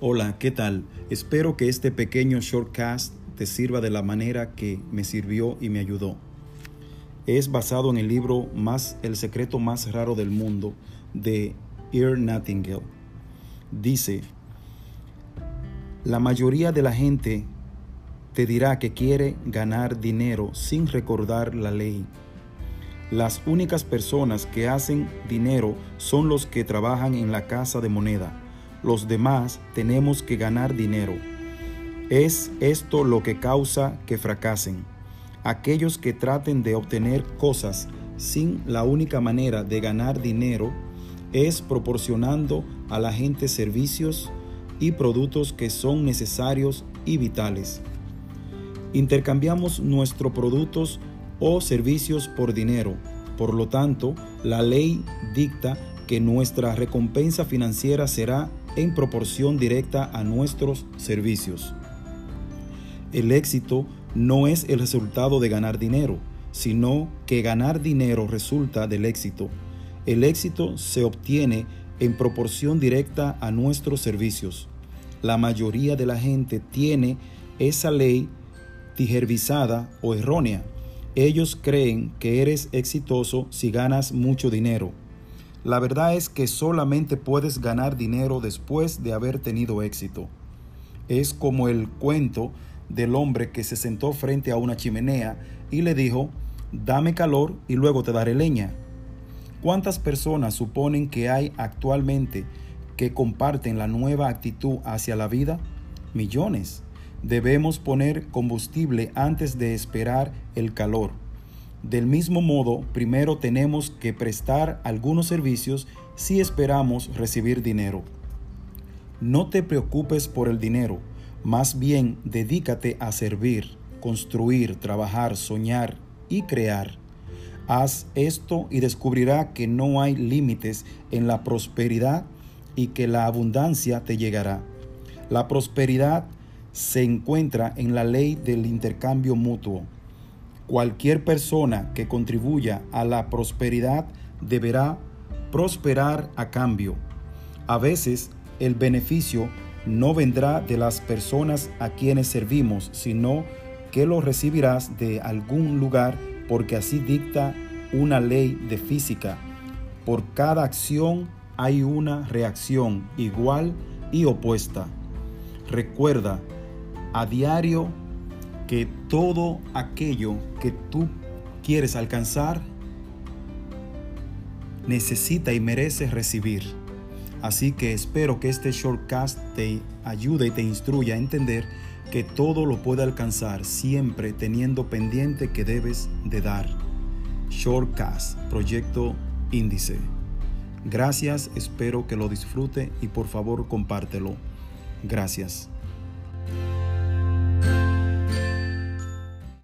Hola, ¿qué tal? Espero que este pequeño shortcast te sirva de la manera que me sirvió y me ayudó. Es basado en el libro más El secreto más raro del mundo de Ear Nightingale. Dice, la mayoría de la gente te dirá que quiere ganar dinero sin recordar la ley. Las únicas personas que hacen dinero son los que trabajan en la casa de moneda. Los demás tenemos que ganar dinero. Es esto lo que causa que fracasen. Aquellos que traten de obtener cosas sin la única manera de ganar dinero es proporcionando a la gente servicios y productos que son necesarios y vitales. Intercambiamos nuestros productos o servicios por dinero. Por lo tanto, la ley dicta que nuestra recompensa financiera será en proporción directa a nuestros servicios. El éxito no es el resultado de ganar dinero, sino que ganar dinero resulta del éxito. El éxito se obtiene en proporción directa a nuestros servicios. La mayoría de la gente tiene esa ley tijervisada o errónea. Ellos creen que eres exitoso si ganas mucho dinero. La verdad es que solamente puedes ganar dinero después de haber tenido éxito. Es como el cuento del hombre que se sentó frente a una chimenea y le dijo, dame calor y luego te daré leña. ¿Cuántas personas suponen que hay actualmente que comparten la nueva actitud hacia la vida? Millones. Debemos poner combustible antes de esperar el calor. Del mismo modo, primero tenemos que prestar algunos servicios si esperamos recibir dinero. No te preocupes por el dinero, más bien dedícate a servir, construir, trabajar, soñar y crear. Haz esto y descubrirá que no hay límites en la prosperidad y que la abundancia te llegará. La prosperidad se encuentra en la ley del intercambio mutuo. Cualquier persona que contribuya a la prosperidad deberá prosperar a cambio. A veces el beneficio no vendrá de las personas a quienes servimos, sino que lo recibirás de algún lugar porque así dicta una ley de física. Por cada acción hay una reacción igual y opuesta. Recuerda, a diario que todo aquello que tú quieres alcanzar necesita y merece recibir. Así que espero que este shortcast te ayude y te instruya a entender que todo lo puede alcanzar siempre teniendo pendiente que debes de dar. Shortcast, proyecto índice. Gracias, espero que lo disfrute y por favor compártelo. Gracias.